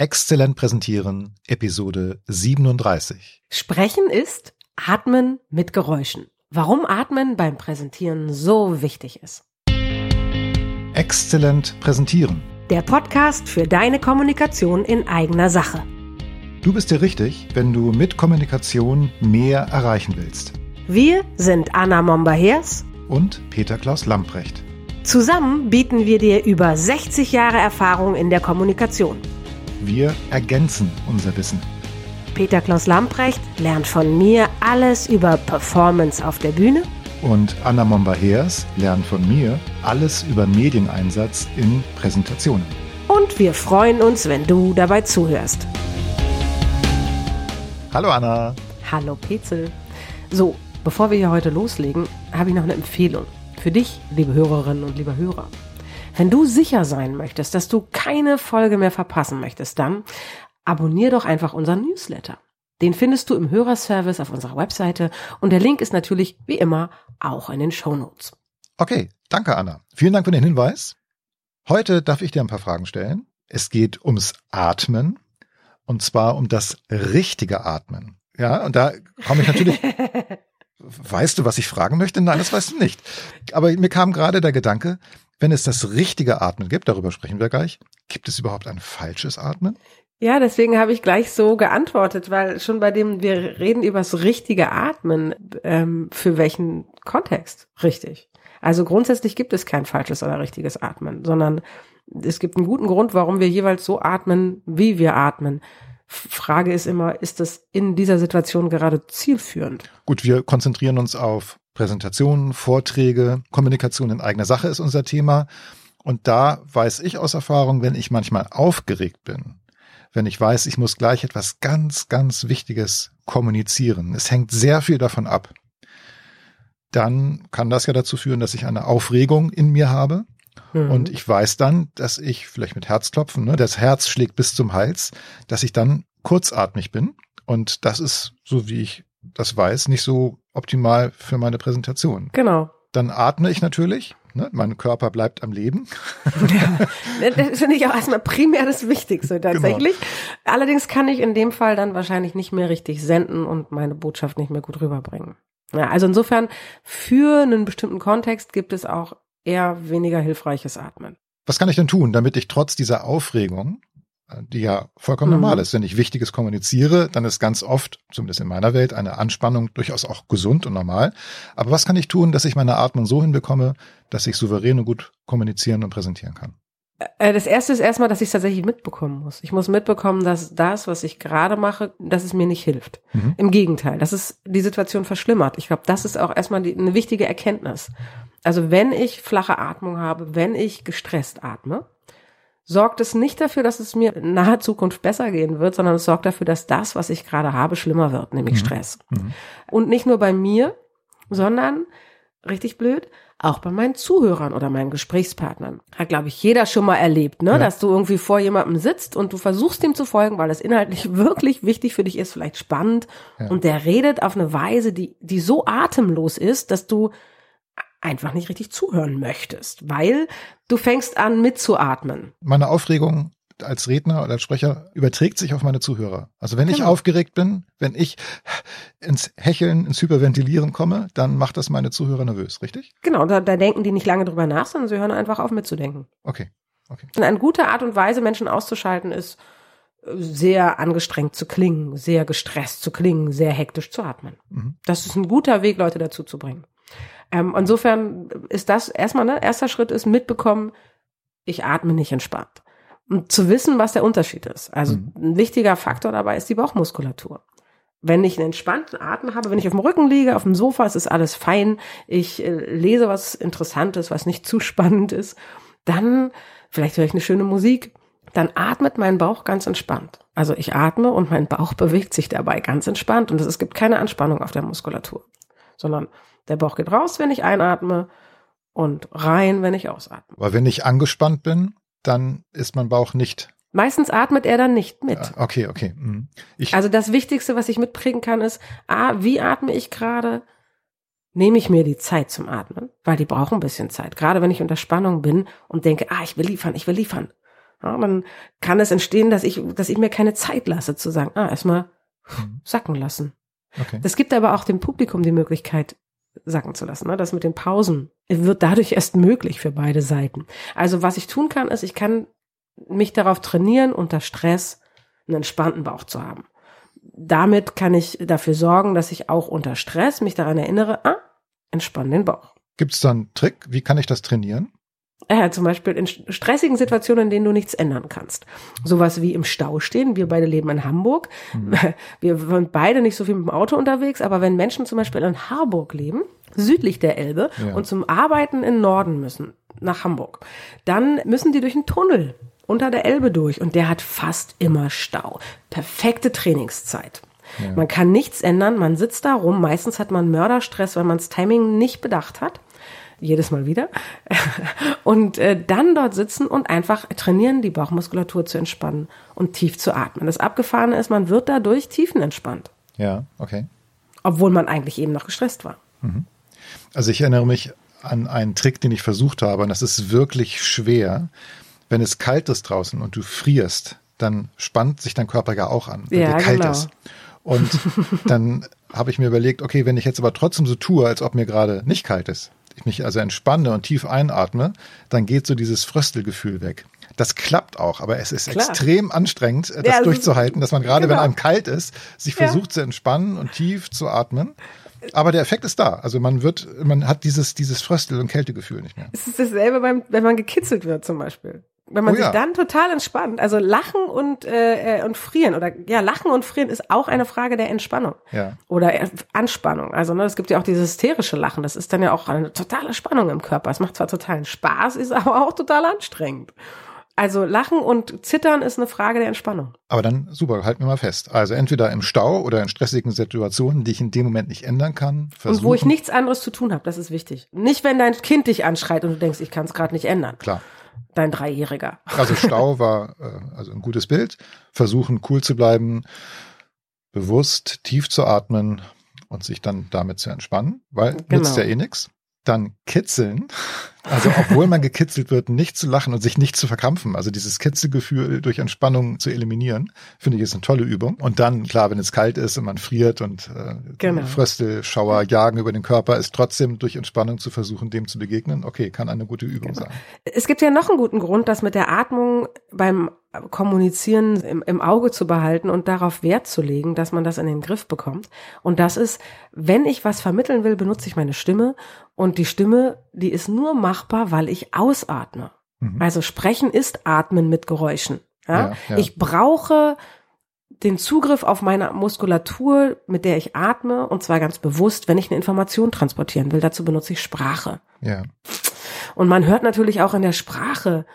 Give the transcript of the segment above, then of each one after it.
Exzellent präsentieren, Episode 37. Sprechen ist Atmen mit Geräuschen. Warum Atmen beim Präsentieren so wichtig ist. Exzellent präsentieren. Der Podcast für deine Kommunikation in eigener Sache. Du bist dir richtig, wenn du mit Kommunikation mehr erreichen willst. Wir sind Anna Momba-Hers Und Peter Klaus Lamprecht. Zusammen bieten wir dir über 60 Jahre Erfahrung in der Kommunikation. Wir ergänzen unser Wissen. Peter Klaus Lamprecht lernt von mir alles über Performance auf der Bühne Und Anna Momba-Heers lernt von mir alles über Medieneinsatz in Präsentationen. und wir freuen uns, wenn du dabei zuhörst. Hallo Anna. Hallo Petzel. So, bevor wir hier heute loslegen, habe ich noch eine Empfehlung für dich, liebe Hörerinnen und lieber Hörer. Wenn du sicher sein möchtest, dass du keine Folge mehr verpassen möchtest, dann abonnier doch einfach unseren Newsletter. Den findest du im Hörerservice auf unserer Webseite und der Link ist natürlich wie immer auch in den Shownotes. Okay, danke Anna. Vielen Dank für den Hinweis. Heute darf ich dir ein paar Fragen stellen. Es geht ums Atmen und zwar um das richtige Atmen. Ja, und da komme ich natürlich. weißt du, was ich fragen möchte? Nein, das weißt du nicht. Aber mir kam gerade der Gedanke, wenn es das richtige Atmen gibt, darüber sprechen wir gleich, gibt es überhaupt ein falsches Atmen? Ja, deswegen habe ich gleich so geantwortet, weil schon bei dem wir reden über das richtige Atmen, ähm, für welchen Kontext richtig. Also grundsätzlich gibt es kein falsches oder richtiges Atmen, sondern es gibt einen guten Grund, warum wir jeweils so atmen, wie wir atmen. Frage ist immer, ist das in dieser Situation gerade zielführend? Gut, wir konzentrieren uns auf Präsentationen, Vorträge, Kommunikation in eigener Sache ist unser Thema. Und da weiß ich aus Erfahrung, wenn ich manchmal aufgeregt bin, wenn ich weiß, ich muss gleich etwas ganz, ganz Wichtiges kommunizieren, es hängt sehr viel davon ab, dann kann das ja dazu führen, dass ich eine Aufregung in mir habe. Hm. Und ich weiß dann, dass ich vielleicht mit Herzklopfen, ne, das Herz schlägt bis zum Hals, dass ich dann kurzatmig bin. Und das ist, so wie ich das weiß, nicht so optimal für meine Präsentation. Genau. Dann atme ich natürlich. Ne, mein Körper bleibt am Leben. Das finde ich auch erstmal primär das Wichtigste tatsächlich. Allerdings kann ich in dem Fall dann wahrscheinlich nicht mehr richtig senden und meine Botschaft nicht mehr gut rüberbringen. Ja, also insofern, für einen bestimmten Kontext gibt es auch eher weniger hilfreiches Atmen. Was kann ich denn tun, damit ich trotz dieser Aufregung, äh, die ja vollkommen Mhm. normal ist, wenn ich Wichtiges kommuniziere, dann ist ganz oft, zumindest in meiner Welt, eine Anspannung durchaus auch gesund und normal. Aber was kann ich tun, dass ich meine Atmung so hinbekomme, dass ich souverän und gut kommunizieren und präsentieren kann? Äh, Das erste ist erstmal, dass ich es tatsächlich mitbekommen muss. Ich muss mitbekommen, dass das, was ich gerade mache, dass es mir nicht hilft. Mhm. Im Gegenteil, dass es die Situation verschlimmert. Ich glaube, das ist auch erstmal die, eine wichtige Erkenntnis. Also wenn ich flache Atmung habe, wenn ich gestresst atme, sorgt es nicht dafür, dass es mir in naher Zukunft besser gehen wird, sondern es sorgt dafür, dass das, was ich gerade habe, schlimmer wird, nämlich Mhm. Stress. Mhm. Und nicht nur bei mir, sondern, richtig blöd, auch bei meinen Zuhörern oder meinen Gesprächspartnern. Hat, glaube ich, jeder schon mal erlebt, ne? Ja. dass du irgendwie vor jemandem sitzt und du versuchst ihm zu folgen, weil das inhaltlich wirklich wichtig für dich ist, vielleicht spannend. Ja. Und der redet auf eine Weise, die, die so atemlos ist, dass du einfach nicht richtig zuhören möchtest, weil du fängst an mitzuatmen. Meine Aufregung als Redner oder als Sprecher überträgt sich auf meine Zuhörer. Also wenn ich Genau. aufgeregt bin, wenn ich ins Hecheln, ins Hyperventilieren komme, dann macht das meine Zuhörer nervös, richtig? Genau, da, da denken die nicht lange drüber nach, sondern sie hören einfach auf mitzudenken. Okay. Okay. Und eine gute Art und Weise, Menschen auszuschalten, ist sehr angestrengt zu klingen, sehr gestresst zu klingen, sehr hektisch zu atmen. Mhm. Das ist ein guter Weg, Leute dazu zu bringen. Ähm, insofern ist das erstmal, ne, erster Schritt ist mitbekommen, ich atme nicht entspannt. Und zu wissen, was der Unterschied ist. Also Mhm. ein wichtiger Faktor dabei ist die Bauchmuskulatur. Wenn ich einen entspannten Atem habe, wenn ich auf dem Rücken liege, auf dem Sofa, es ist alles fein, ich äh, lese was Interessantes, was nicht zu spannend ist, dann, vielleicht höre ich eine schöne Musik, dann atmet mein Bauch ganz entspannt. Also ich atme und mein Bauch bewegt sich dabei ganz entspannt und es gibt keine Anspannung auf der Muskulatur, sondern der Bauch geht raus, wenn ich einatme und rein, wenn ich ausatme. Aber wenn ich angespannt bin, dann ist mein Bauch nicht. Meistens atmet er dann nicht mit. Ah, Okay, okay. Mhm. Ich, Also das Wichtigste, was ich mitprägen kann, ist, ah, wie atme ich gerade? Nehme ich mir die Zeit zum Atmen, weil die brauchen ein bisschen Zeit. Gerade wenn ich unter Spannung bin und denke, ah, ich will liefern, ich will liefern. Ja, dann kann es entstehen, dass ich, dass ich mir keine Zeit lasse zu sagen, ah, erstmal Mhm. sacken lassen. Okay. Das gibt aber auch dem Publikum die Möglichkeit, sacken zu lassen. Ne? Das mit den Pausen wird dadurch erst möglich für beide Seiten. Also was ich tun kann, ist, ich kann mich darauf trainieren, unter Stress einen entspannten Bauch zu haben. Damit kann ich dafür sorgen, dass ich auch unter Stress mich daran erinnere, ah, entspann den Bauch. Gibt es da einen Trick? Wie kann ich das trainieren? Ja, zum Beispiel in stressigen Situationen, in denen du nichts ändern kannst. Sowas wie im Stau stehen. Wir beide leben in Hamburg. Wir sind beide nicht so viel mit dem Auto unterwegs, aber wenn Menschen zum Beispiel in Harburg leben, südlich der Elbe, Ja. und zum Arbeiten in Norden müssen, nach Hamburg, dann müssen die durch einen Tunnel unter der Elbe durch und der hat fast immer Stau. Perfekte Trainingszeit. Ja. Man kann nichts ändern, man sitzt da rum, meistens hat man Mörderstress, weil man das Timing nicht bedacht hat. Jedes Mal wieder. Und äh, dann dort sitzen und einfach trainieren, die Bauchmuskulatur zu entspannen und tief zu atmen. Das Abgefahrene ist, man wird dadurch tiefenentspannt, Ja, okay. obwohl man eigentlich eben noch gestresst war. Also ich erinnere mich an einen Trick, den ich versucht habe, und das ist wirklich schwer. Wenn es kalt ist draußen und du frierst, dann spannt sich dein Körper ja auch an, weil Ja, dir kalt genau. ist. Und dann habe ich mir überlegt, okay, wenn ich jetzt aber trotzdem so tue, als ob mir gerade nicht kalt ist, ich mich also entspanne und tief einatme, dann geht so dieses Fröstelgefühl weg. Das klappt auch, aber es ist Klar. extrem anstrengend, äh, das Ja, ist- durchzuhalten, dass man gerade, wenn genau. einem kalt ist, sich Ja. versucht zu entspannen und tief zu atmen. Aber der Effekt ist da. Also man wird, man hat dieses, dieses Fröstel- und Kältegefühl nicht mehr. Es ist dasselbe, beim, wenn man gekitzelt wird zum Beispiel. Wenn man Oh sich ja. dann total entspannt, also lachen und, äh, äh, und frieren oder ja, lachen und frieren ist auch eine Frage der Entspannung Ja. oder Anspannung. Also ne, es gibt ja auch dieses hysterische Lachen, das ist dann ja auch eine totale Spannung im Körper. Es macht zwar totalen Spaß, ist aber auch total anstrengend. Also Lachen und Zittern ist eine Frage der Entspannung. Aber dann, super, halten wir mal fest. Also entweder im Stau oder in stressigen Situationen, die ich in dem Moment nicht ändern kann. Versuchen. Und wo ich nichts anderes zu tun habe, das ist wichtig. Nicht, wenn dein Kind dich anschreit und du denkst, ich kann es gerade nicht ändern. Klar. Dein Dreijähriger. Also Stau war äh, also ein gutes Bild. Versuchen, cool zu bleiben, bewusst tief zu atmen und sich dann damit zu entspannen, weil Genau. nützt ja eh nix. Dann kitzeln, also obwohl man gekitzelt wird, nicht zu lachen und sich nicht zu verkrampfen. Also dieses Kitzelgefühl durch Entspannung zu eliminieren, finde ich ist eine tolle Übung. Und dann, klar, wenn es kalt ist und man friert und äh, Genau. Fröstel, Schauer jagen über den Körper, ist trotzdem durch Entspannung zu versuchen, dem zu begegnen. Okay, kann eine gute Übung Genau. sein. Es gibt ja noch einen guten Grund, das mit der Atmung beim Kommunizieren im, im Auge zu behalten und darauf Wert zu legen, dass man das in den Griff bekommt. Und das ist, wenn ich was vermitteln will, benutze ich meine Stimme. Und die Stimme, die ist nur machbar, weil ich ausatme. Mhm. Also sprechen ist Atmen mit Geräuschen. Ja? Ja. Ich brauche den Zugriff auf meine Muskulatur, mit der ich atme, und zwar ganz bewusst, wenn ich eine Information transportieren will. Dazu benutze ich Sprache. Ja. Und man hört natürlich auch in der Sprache,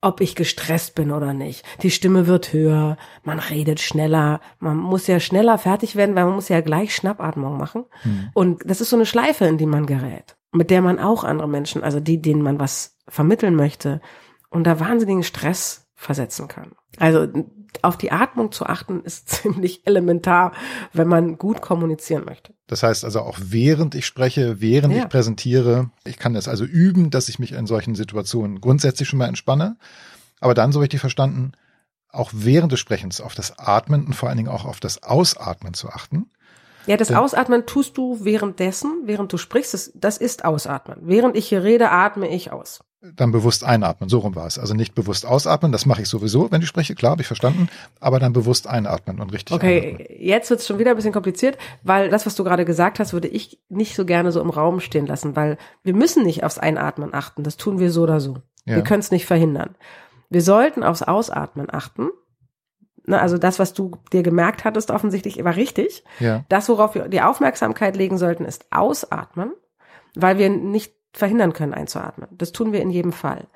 ob ich gestresst bin oder nicht. Die Stimme wird höher, man redet schneller, man muss ja schneller fertig werden, weil man muss ja gleich Schnappatmung machen. Hm. Und das ist so eine Schleife, in die man gerät, mit der man auch andere Menschen, also die, denen man was vermitteln möchte, unter wahnsinnigen Stress versetzen kann. Also auf die Atmung zu achten ist ziemlich elementar, wenn man gut kommunizieren möchte. Das heißt also auch während ich spreche, während Ja. ich präsentiere, ich kann das also üben, dass ich mich in solchen Situationen grundsätzlich schon mal entspanne. Aber dann, so richtig verstanden, auch während des Sprechens auf das Atmen und vor allen Dingen auch auf das Ausatmen zu achten. Ja, das. Ausatmen tust du währenddessen, während du sprichst. Das, das ist Ausatmen. Während ich hier rede, atme ich aus. Dann bewusst einatmen, so rum war es. Also nicht bewusst ausatmen, das mache ich sowieso, wenn ich spreche, klar, habe ich verstanden. Aber dann bewusst einatmen und richtig einatmen. Okay, jetzt wird's schon wieder ein bisschen kompliziert, weil das, was du gerade gesagt hast, würde ich nicht so gerne so im Raum stehen lassen, weil wir müssen nicht aufs Einatmen achten. Das tun wir so oder so. Ja. Wir können es nicht verhindern. Wir sollten aufs Ausatmen achten. Na, also das, was du dir gemerkt hattest, offensichtlich war richtig. Ja, Das, worauf wir die Aufmerksamkeit legen sollten, ist ausatmen, weil wir nicht verhindern können, einzuatmen. Das tun wir in jedem Fall.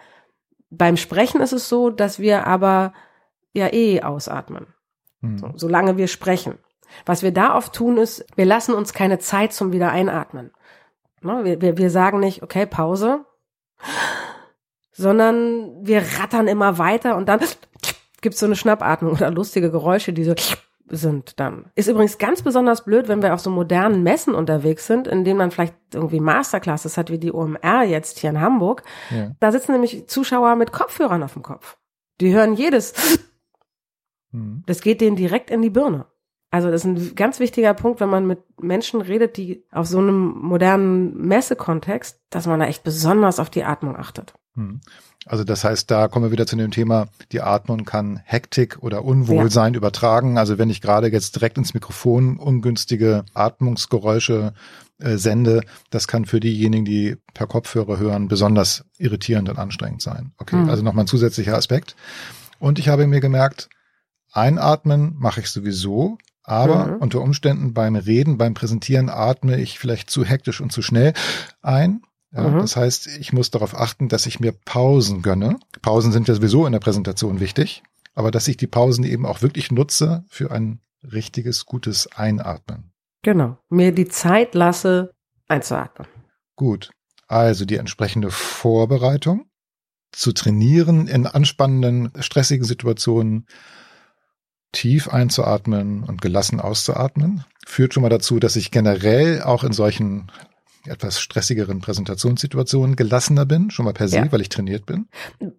Beim Sprechen ist es so, dass wir aber ja eh ausatmen, hm. so, solange wir sprechen. Was wir da oft tun, ist, wir lassen uns keine Zeit zum wieder einatmen. Ne, Wir, wir, wir sagen nicht, okay, Pause, sondern wir rattern immer weiter und dann gibt's so eine Schnappatmung oder lustige Geräusche, die so sind dann. Ist übrigens ganz besonders blöd, wenn wir auf so modernen Messen unterwegs sind, in denen man vielleicht irgendwie Masterclasses hat, wie die OMR jetzt hier in Hamburg. ja. Da sitzen nämlich Zuschauer mit Kopfhörern auf dem Kopf. Die hören jedes. Mhm. Das geht denen direkt in die Birne. Also das ist ein ganz wichtiger Punkt, wenn man mit Menschen redet, die auf so einem modernen Messekontext, dass man da echt besonders auf die Atmung achtet. Hm. Also das heißt, da kommen wir wieder zu dem Thema, die Atmung kann Hektik oder Unwohlsein ja. übertragen. Also wenn ich gerade jetzt direkt ins Mikrofon ungünstige Atmungsgeräusche äh, sende, das kann für diejenigen, die per Kopfhörer hören, besonders irritierend und anstrengend sein. Okay, mhm. also nochmal ein zusätzlicher Aspekt. Und ich habe mir gemerkt, einatmen mache ich sowieso, aber mhm. unter Umständen beim Reden, beim Präsentieren atme ich vielleicht zu hektisch und zu schnell ein. Ja, mhm. Das heißt, ich muss darauf achten, dass ich mir Pausen gönne. Pausen sind ja sowieso in der Präsentation wichtig, aber dass ich die Pausen eben auch wirklich nutze für ein richtiges, gutes Einatmen. Genau. Mir die Zeit lasse, einzuatmen. Gut. Also die entsprechende Vorbereitung zu trainieren in anspannenden, stressigen Situationen, tief einzuatmen und gelassen auszuatmen, führt schon mal dazu, dass ich generell auch in solchen etwas stressigeren Präsentationssituationen gelassener bin, schon mal per se, ja. weil ich trainiert bin.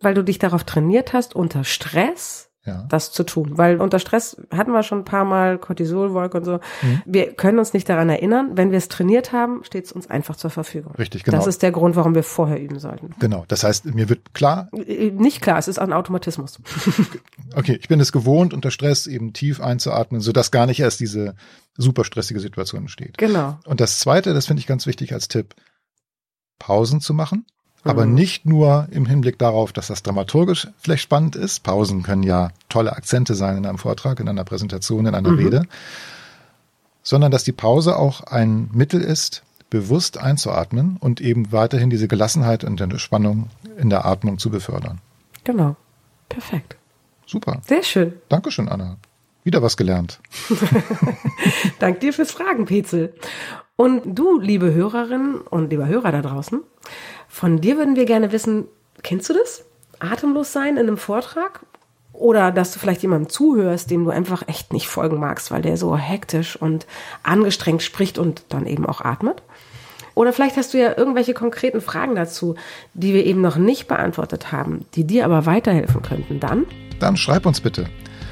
Weil du dich darauf trainiert hast, unter Stress ja. das zu tun. Weil unter Stress hatten wir schon ein paar Mal Cortisolwolke und so. Mhm. Wir können uns nicht daran erinnern. Wenn wir es trainiert haben, steht es uns einfach zur Verfügung. Richtig, genau. Das ist der Grund, warum wir vorher üben sollten. Genau. Das heißt, mir wird klar. Äh, nicht klar, es ist ein Automatismus. okay, ich bin es gewohnt, unter Stress eben tief einzuatmen, sodass gar nicht erst diese super stressige Situation entsteht. Genau. Und das zweite, das finde ich ganz wichtig als Tipp, Pausen zu machen aber mhm. nicht nur im Hinblick darauf, dass das dramaturgisch vielleicht spannend ist. Pausen können ja tolle Akzente sein in einem Vortrag, in einer Präsentation, in einer mhm. Rede, sondern dass die Pause auch ein Mittel ist, bewusst einzuatmen und eben weiterhin diese Gelassenheit und die Spannung in der Atmung zu befördern. Genau. Perfekt. Super. Sehr schön. Dankeschön, Anna. Wieder was gelernt. Dank dir fürs Fragen, Petzel. Und du, liebe Hörerinnen und lieber Hörer da draußen, von dir würden wir gerne wissen, kennst du das? Atemlos sein in einem Vortrag? Oder dass du vielleicht jemandem zuhörst, dem du einfach echt nicht folgen magst, weil der so hektisch und angestrengt spricht und dann eben auch atmet? Oder vielleicht hast du ja irgendwelche konkreten Fragen dazu, die wir eben noch nicht beantwortet haben, die dir aber weiterhelfen könnten. Dann? Dann schreib uns bitte.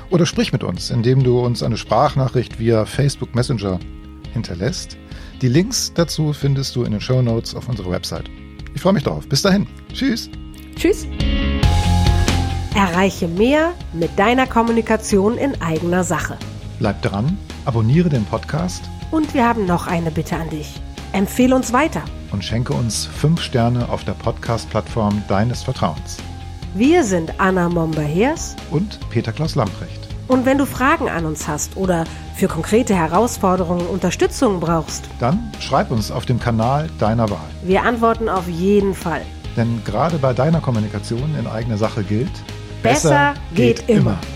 Oder sprich mit uns, indem du uns eine Sprachnachricht via Facebook Messenger hinterlässt. Die Links dazu findest du in den Show Notes auf unserer Website. Ich freue mich drauf. Bis dahin. Tschüss. Tschüss. Erreiche mehr mit deiner Kommunikation in eigener Sache. Bleib dran, abonniere den Podcast. Und wir haben noch eine Bitte an dich. Empfehle uns weiter. Und schenke uns fünf Sterne auf der Podcast-Plattform deines Vertrauens. Wir sind Anna Momber-Hers und Peter Klaus Lamprecht. Und wenn du Fragen an uns hast oder für konkrete Herausforderungen Unterstützung brauchst, dann schreib uns auf dem Kanal deiner Wahl. Wir antworten auf jeden Fall. Denn gerade bei deiner Kommunikation in eigener Sache gilt, besser, besser geht, geht, immer. immer.